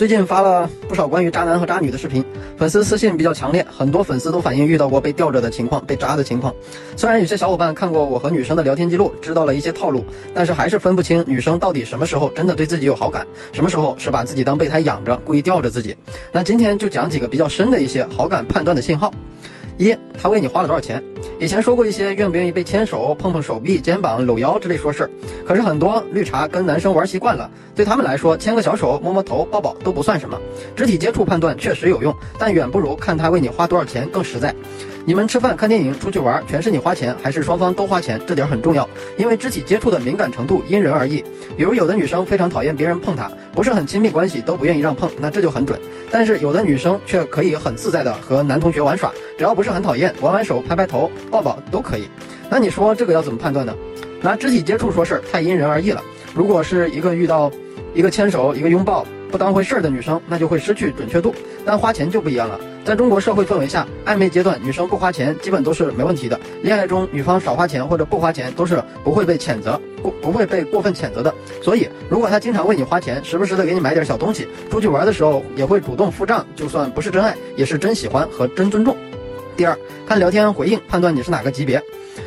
最近发了不少关于渣男和渣女的视频，粉丝私信比较强烈，很多粉丝都反映遇到过被吊着的情况、被渣的情况。虽然有些小伙伴看过我和女生的聊天记录，知道了一些套路，但是还是分不清女生到底什么时候真的对自己有好感，什么时候是把自己当备胎养着，故意吊着自己。那今天就讲几个比较深的一些好感判断的信号。一，他为你花了多少钱？以前说过一些愿不愿意被牵手、碰碰手臂、肩膀、搂腰之类说事儿，可是很多绿茶跟男生玩习惯了，对他们来说，牵个小手、摸摸头、抱抱都不算什么。肢体接触判断确实有用，但远不如看他为你花多少钱更实在。你们吃饭、看电影、出去玩，全是你花钱还是双方都花钱？这点很重要，因为肢体接触的敏感程度因人而异。比如有的女生非常讨厌别人碰她，不是很亲密关系都不愿意让碰，那这就很准。但是有的女生却可以很自在的和男同学玩耍，只要不是很讨厌，玩玩手、拍拍头、抱抱都可以。那你说这个要怎么判断呢？拿肢体接触说事儿太因人而异了。如果是一个遇到一个牵手、一个拥抱不当回事儿的女生，那就会失去准确度。但花钱就不一样了。在中国社会氛围下，暧昧阶段女生不花钱基本都是没问题的。恋爱中女方少花钱或者不花钱都是不会被谴责，不不会被过分谴责的。所以，如果他经常为你花钱，时不时的给你买点小东西，出去玩的时候也会主动付账，就算不是真爱，也是真喜欢和真尊重。第二，看聊天回应判断你是哪个级别。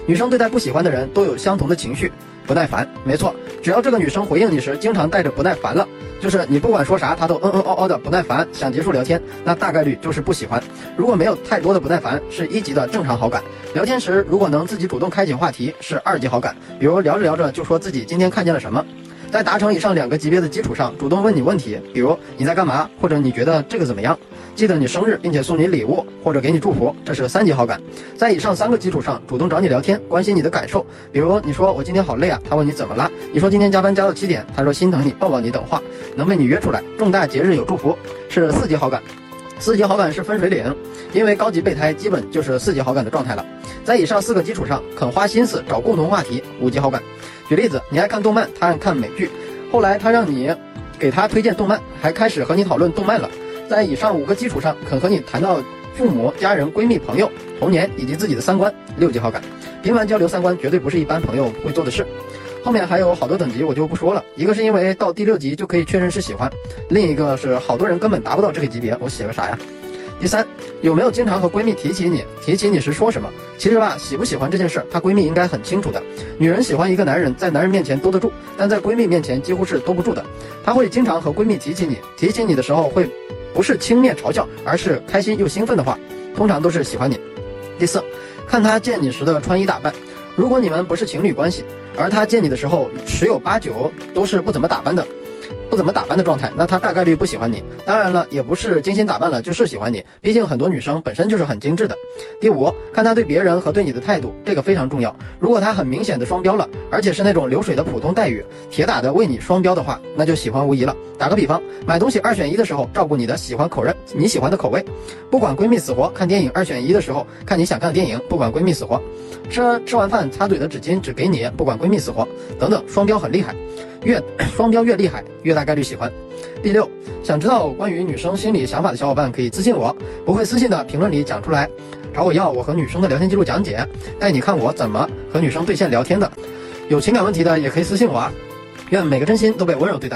女生对待不喜欢的人都有相同的情绪，不耐烦。没错，只要这个女生回应你时经常带着不耐烦了。就是你不管说啥，她都嗯嗯哦哦的不耐烦，想结束聊天，那大概率就是不喜欢。如果没有太多的不耐烦，是一级的正常好感。聊天时如果能自己主动开启话题，是二级好感。比如聊着聊着就说自己今天看见了什么。在达成以上两个级别的基础上，主动问你问题，比如你在干嘛，或者你觉得这个怎么样？记得你生日，并且送你礼物或者给你祝福，这是三级好感。在以上三个基础上，主动找你聊天，关心你的感受，比如你说我今天好累啊，他问你怎么了？你说今天加班加到七点，他说心疼你，抱抱你等话，能被你约出来，重大节日有祝福，是四级好感。四级好感是分水岭，因为高级备胎基本就是四级好感的状态了。在以上四个基础上，肯花心思找共同话题，五级好感。举例子，你爱看动漫，他爱看美剧，后来他让你给他推荐动漫，还开始和你讨论动漫了。在以上五个基础上，肯和你谈到父母、家人、闺蜜、朋友、童年以及自己的三观，六级好感。频繁交流三观绝对不是一般朋友会做的事。后面还有好多等级，我就不说了。一个是因为到第六级就可以确认是喜欢，另一个是好多人根本达不到这个级别，我写个啥呀？第三，有没有经常和闺蜜提起你？提起你时说什么？其实吧，喜不喜欢这件事，她闺蜜应该很清楚的。女人喜欢一个男人，在男人面前兜得住，但在闺蜜面前几乎是兜不住的。她会经常和闺蜜提起你，提起你的时候会。不是轻蔑嘲笑，而是开心又兴奋的话，通常都是喜欢你。第四，看他见你时的穿衣打扮，如果你们不是情侣关系，而他见你的时候十有八九都是不怎么打扮的。不怎么打扮的状态，那他大概率不喜欢你。当然了，也不是精心打扮了就是喜欢你，毕竟很多女生本身就是很精致的。第五，看他对别人和对你的态度，这个非常重要。如果他很明显的双标了，而且是那种流水的普通待遇，铁打的为你双标的话，那就喜欢无疑了。打个比方，买东西二选一的时候，照顾你的喜欢口味，你喜欢的口味；不管闺蜜死活，看电影二选一的时候，看你想看的电影，不管闺蜜死活；吃吃完饭擦嘴的纸巾只给你，不管闺蜜死活，等等，双标很厉害。越双标越厉害，越大概率喜欢。第六，想知道关于女生心理想法的小伙伴可以私信我，不会私信的评论里讲出来，找我要我和女生的聊天记录讲解，带你看我怎么和女生对线聊天的。有情感问题的也可以私信我啊。愿每个真心都被温柔对待。